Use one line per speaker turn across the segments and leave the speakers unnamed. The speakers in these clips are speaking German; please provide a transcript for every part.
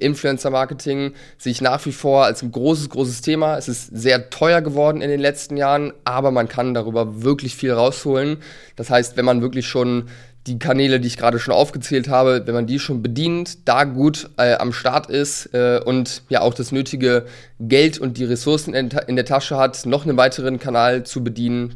Influencer-Marketing sehe ich nach wie vor als ein großes, großes Thema. Es ist sehr teuer geworden in den letzten Jahren, aber man kann darüber wirklich viel rausholen. Das heißt, wenn man wirklich schon die Kanäle, die ich gerade schon aufgezählt habe, wenn man die schon bedient, da gut äh, am Start ist äh, und ja auch das nötige Geld und die Ressourcen in, in der Tasche hat, noch einen weiteren Kanal zu bedienen,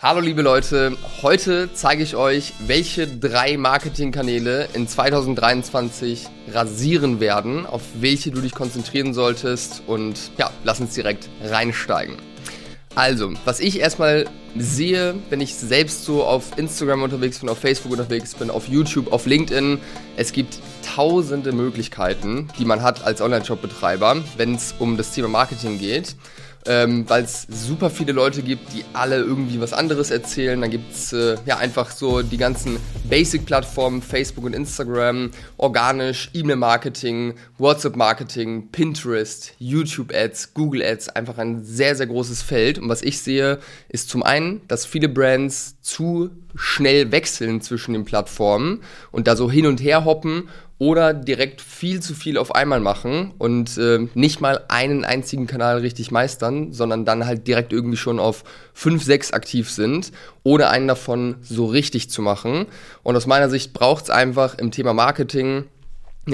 Hallo liebe Leute, heute zeige ich euch, welche drei Marketingkanäle in 2023 rasieren werden, auf welche du dich konzentrieren solltest und ja, lass uns direkt reinsteigen. Also, was ich erstmal sehe, wenn ich selbst so auf Instagram unterwegs bin, auf Facebook unterwegs bin, auf YouTube, auf LinkedIn, es gibt tausende Möglichkeiten, die man hat als Online-Shop-Betreiber, wenn es um das Thema Marketing geht ähm, weil es super viele Leute gibt, die alle irgendwie was anderes erzählen. Dann gibt es äh, ja einfach so die ganzen Basic-Plattformen, Facebook und Instagram, organisch, E-Mail-Marketing, WhatsApp-Marketing, Pinterest, YouTube-Ads, Google-Ads, einfach ein sehr, sehr großes Feld. Und was ich sehe, ist zum einen, dass viele Brands zu schnell wechseln zwischen den Plattformen und da so hin und her hoppen oder direkt viel zu viel auf einmal machen und äh, nicht mal einen einzigen Kanal richtig meistern, sondern dann halt direkt irgendwie schon auf fünf, sechs aktiv sind, ohne einen davon so richtig zu machen. Und aus meiner Sicht braucht es einfach im Thema Marketing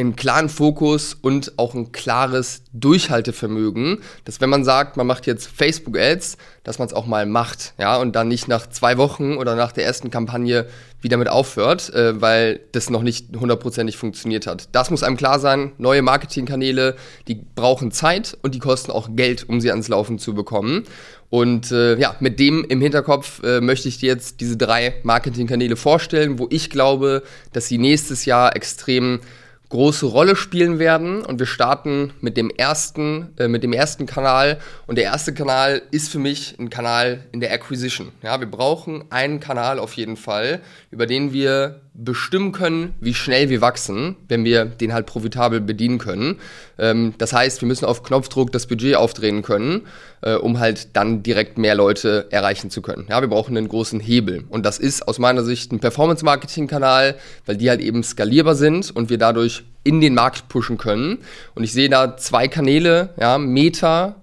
einen klaren Fokus und auch ein klares Durchhaltevermögen, dass wenn man sagt, man macht jetzt Facebook Ads, dass man es auch mal macht, ja, und dann nicht nach zwei Wochen oder nach der ersten Kampagne wieder mit aufhört, äh, weil das noch nicht hundertprozentig funktioniert hat. Das muss einem klar sein. Neue Marketingkanäle, die brauchen Zeit und die kosten auch Geld, um sie ans Laufen zu bekommen. Und äh, ja, mit dem im Hinterkopf äh, möchte ich dir jetzt diese drei Marketingkanäle vorstellen, wo ich glaube, dass sie nächstes Jahr extrem große Rolle spielen werden. Und wir starten mit dem ersten, äh, mit dem ersten Kanal. Und der erste Kanal ist für mich ein Kanal in der Acquisition. Ja, wir brauchen einen Kanal auf jeden Fall, über den wir bestimmen können, wie schnell wir wachsen, wenn wir den halt profitabel bedienen können. Ähm, das heißt, wir müssen auf Knopfdruck das Budget aufdrehen können, äh, um halt dann direkt mehr Leute erreichen zu können. Ja, wir brauchen einen großen Hebel. Und das ist aus meiner Sicht ein Performance-Marketing-Kanal, weil die halt eben skalierbar sind und wir dadurch in den Markt pushen können. Und ich sehe da zwei Kanäle, ja, Meta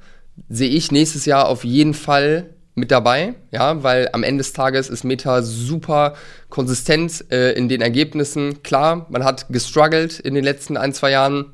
sehe ich nächstes Jahr auf jeden Fall mit dabei, ja, weil am Ende des Tages ist Meta super konsistent äh, in den Ergebnissen. Klar, man hat gestruggelt in den letzten ein, zwei Jahren.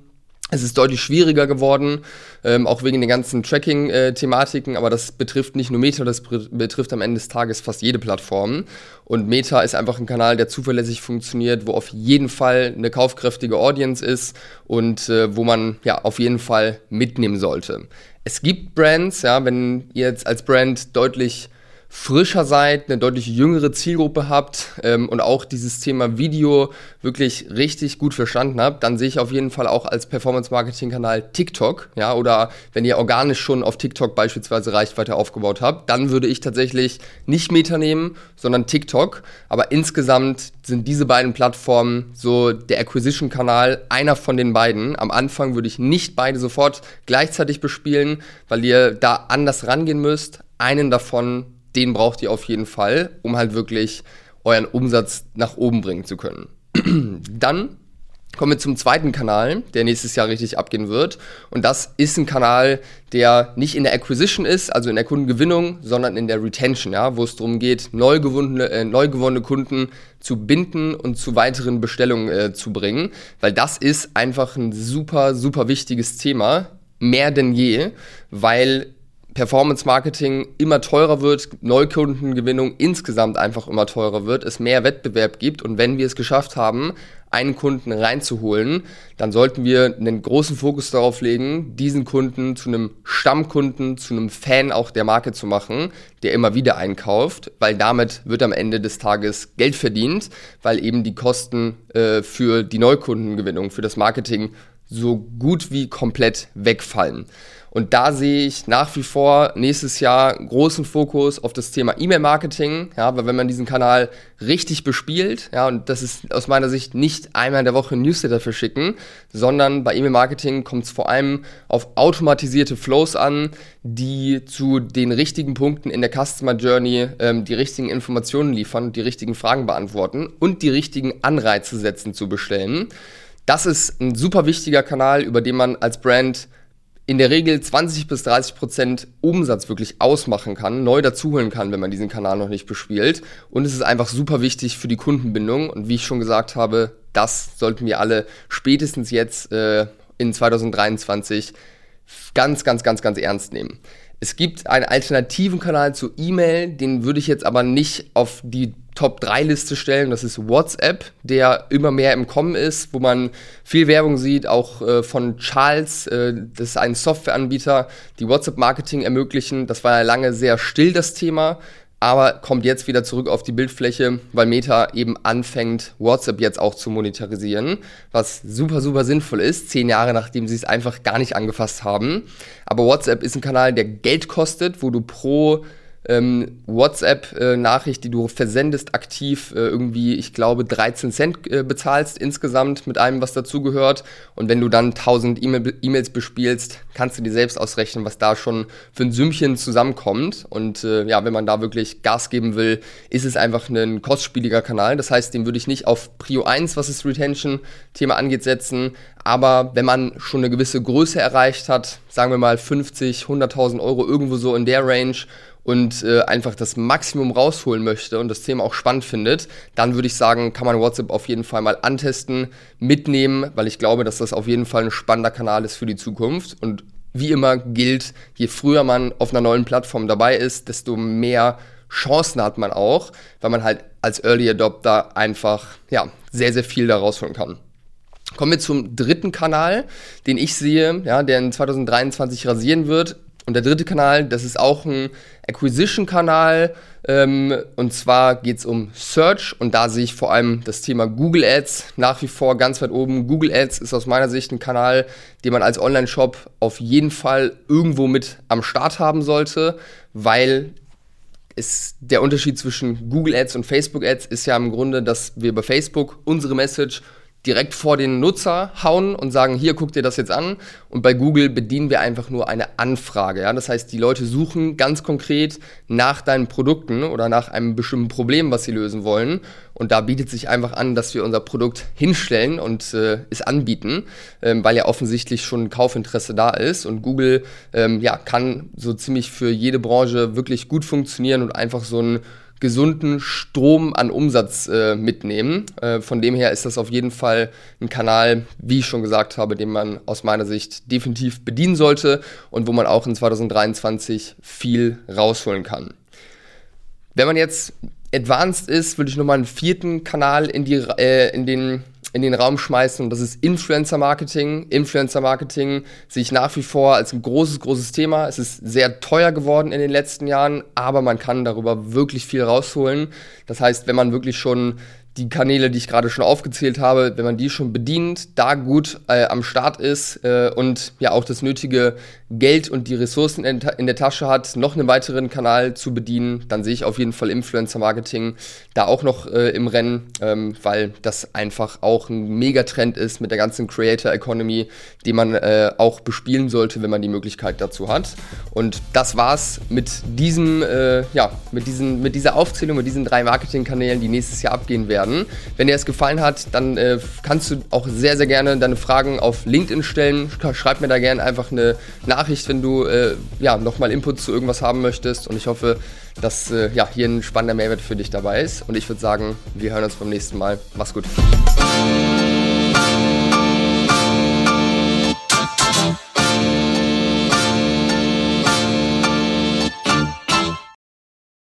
Es ist deutlich schwieriger geworden, ähm, auch wegen den ganzen Tracking-Thematiken, aber das betrifft nicht nur Meta, das betrifft am Ende des Tages fast jede Plattform. Und Meta ist einfach ein Kanal, der zuverlässig funktioniert, wo auf jeden Fall eine kaufkräftige Audience ist und äh, wo man ja auf jeden Fall mitnehmen sollte es gibt Brands, ja, wenn ihr jetzt als Brand deutlich frischer seid, eine deutlich jüngere Zielgruppe habt ähm, und auch dieses Thema Video wirklich richtig gut verstanden habt, dann sehe ich auf jeden Fall auch als Performance-Marketing-Kanal TikTok, ja, oder wenn ihr organisch schon auf TikTok beispielsweise Reichweite aufgebaut habt, dann würde ich tatsächlich nicht Meta nehmen, sondern TikTok. Aber insgesamt sind diese beiden Plattformen so der Acquisition-Kanal, einer von den beiden. Am Anfang würde ich nicht beide sofort gleichzeitig bespielen, weil ihr da anders rangehen müsst. Einen davon den braucht ihr auf jeden Fall, um halt wirklich euren Umsatz nach oben bringen zu können. Dann kommen wir zum zweiten Kanal, der nächstes Jahr richtig abgehen wird. Und das ist ein Kanal, der nicht in der Acquisition ist, also in der Kundengewinnung, sondern in der Retention, ja, wo es darum geht, neu gewonnene, äh, neu gewonnene Kunden zu binden und zu weiteren Bestellungen äh, zu bringen. Weil das ist einfach ein super, super wichtiges Thema, mehr denn je, weil Performance Marketing immer teurer wird, Neukundengewinnung insgesamt einfach immer teurer wird, es mehr Wettbewerb gibt und wenn wir es geschafft haben, einen Kunden reinzuholen, dann sollten wir einen großen Fokus darauf legen, diesen Kunden zu einem Stammkunden, zu einem Fan auch der Marke zu machen, der immer wieder einkauft, weil damit wird am Ende des Tages Geld verdient, weil eben die Kosten äh, für die Neukundengewinnung, für das Marketing so gut wie komplett wegfallen. Und da sehe ich nach wie vor nächstes Jahr großen Fokus auf das Thema E-Mail-Marketing, ja, weil wenn man diesen Kanal richtig bespielt, ja, und das ist aus meiner Sicht nicht einmal in der Woche ein Newsletter verschicken, sondern bei E-Mail-Marketing kommt es vor allem auf automatisierte Flows an, die zu den richtigen Punkten in der Customer Journey ähm, die richtigen Informationen liefern, die richtigen Fragen beantworten und die richtigen Anreize setzen zu bestellen. Das ist ein super wichtiger Kanal, über den man als Brand in der Regel 20 bis 30 Prozent Umsatz wirklich ausmachen kann, neu dazuholen kann, wenn man diesen Kanal noch nicht bespielt. Und es ist einfach super wichtig für die Kundenbindung. Und wie ich schon gesagt habe, das sollten wir alle spätestens jetzt äh, in 2023 ganz, ganz, ganz, ganz ernst nehmen. Es gibt einen alternativen Kanal zu E-Mail, den würde ich jetzt aber nicht auf die Top-3-Liste stellen. Das ist WhatsApp, der immer mehr im Kommen ist, wo man viel Werbung sieht, auch äh, von Charles. Äh, das ist ein Softwareanbieter, die WhatsApp-Marketing ermöglichen. Das war ja lange sehr still, das Thema aber kommt jetzt wieder zurück auf die Bildfläche, weil Meta eben anfängt, WhatsApp jetzt auch zu monetarisieren, was super, super sinnvoll ist, zehn Jahre nachdem sie es einfach gar nicht angefasst haben. Aber WhatsApp ist ein Kanal, der Geld kostet, wo du pro ähm, WhatsApp-Nachricht, die du versendest, aktiv äh, irgendwie, ich glaube, 13 Cent äh, bezahlst insgesamt mit allem, was dazugehört. Und wenn du dann 1000 E-Mails bespielst, kannst du dir selbst ausrechnen, was da schon für ein Sümmchen zusammenkommt. Und äh, ja, wenn man da wirklich Gas geben will, ist es einfach ein kostspieliger Kanal. Das heißt, den würde ich nicht auf Prio 1, was das Retention-Thema angeht, setzen. Aber wenn man schon eine gewisse Größe erreicht hat, sagen wir mal 50, 100.000 Euro irgendwo so in der Range und äh, einfach das Maximum rausholen möchte und das Thema auch spannend findet, dann würde ich sagen, kann man WhatsApp auf jeden Fall mal antesten, mitnehmen, weil ich glaube, dass das auf jeden Fall ein spannender Kanal ist für die Zukunft. Und wie immer gilt, je früher man auf einer neuen Plattform dabei ist, desto mehr Chancen hat man auch, weil man halt als Early Adopter einfach ja, sehr, sehr viel da rausholen kann. Kommen wir zum dritten Kanal, den ich sehe, ja, der in 2023 rasieren wird. Und der dritte Kanal, das ist auch ein Acquisition-Kanal. Ähm, und zwar geht es um Search und da sehe ich vor allem das Thema Google Ads nach wie vor ganz weit oben. Google Ads ist aus meiner Sicht ein Kanal, den man als Online-Shop auf jeden Fall irgendwo mit am Start haben sollte, weil ist der Unterschied zwischen Google Ads und Facebook Ads ist ja im Grunde, dass wir bei Facebook unsere Message direkt vor den Nutzer hauen und sagen, hier guck dir das jetzt an. Und bei Google bedienen wir einfach nur eine Anfrage. Ja? Das heißt, die Leute suchen ganz konkret nach deinen Produkten oder nach einem bestimmten Problem, was sie lösen wollen. Und da bietet sich einfach an, dass wir unser Produkt hinstellen und äh, es anbieten, ähm, weil ja offensichtlich schon ein Kaufinteresse da ist. Und Google ähm, ja, kann so ziemlich für jede Branche wirklich gut funktionieren und einfach so ein gesunden Strom an Umsatz äh, mitnehmen. Äh, von dem her ist das auf jeden Fall ein Kanal, wie ich schon gesagt habe, den man aus meiner Sicht definitiv bedienen sollte und wo man auch in 2023 viel rausholen kann. Wenn man jetzt advanced ist, würde ich nochmal einen vierten Kanal in, die, äh, in den in den Raum schmeißen und das ist Influencer Marketing. Influencer Marketing sehe ich nach wie vor als ein großes, großes Thema. Es ist sehr teuer geworden in den letzten Jahren, aber man kann darüber wirklich viel rausholen. Das heißt, wenn man wirklich schon die Kanäle, die ich gerade schon aufgezählt habe, wenn man die schon bedient, da gut äh, am Start ist äh, und ja auch das nötige Geld und die Ressourcen in, in, der Tasche hat, noch einen weiteren Kanal zu bedienen, dann sehe ich auf jeden Fall Influencer Marketing da auch noch äh, im Rennen, ähm, weil das einfach auch ein Megatrend ist mit der ganzen Creator Economy, die man äh, auch bespielen sollte, wenn man die Möglichkeit dazu hat. Und das war's mit diesem, äh, ja, mit diesen, mit dieser Aufzählung, mit diesen drei Marketingkanälen, die nächstes Jahr abgehen werden werden. Wenn dir es gefallen hat, dann äh, kannst du auch sehr, sehr gerne deine Fragen auf LinkedIn stellen. Schreib mir da gerne einfach eine Nachricht, wenn du äh, ja, nochmal Input zu irgendwas haben möchtest. Und ich hoffe, dass äh, ja, hier ein spannender Mehrwert für dich dabei ist. Und ich würde sagen, wir hören uns beim nächsten Mal. Mach's gut.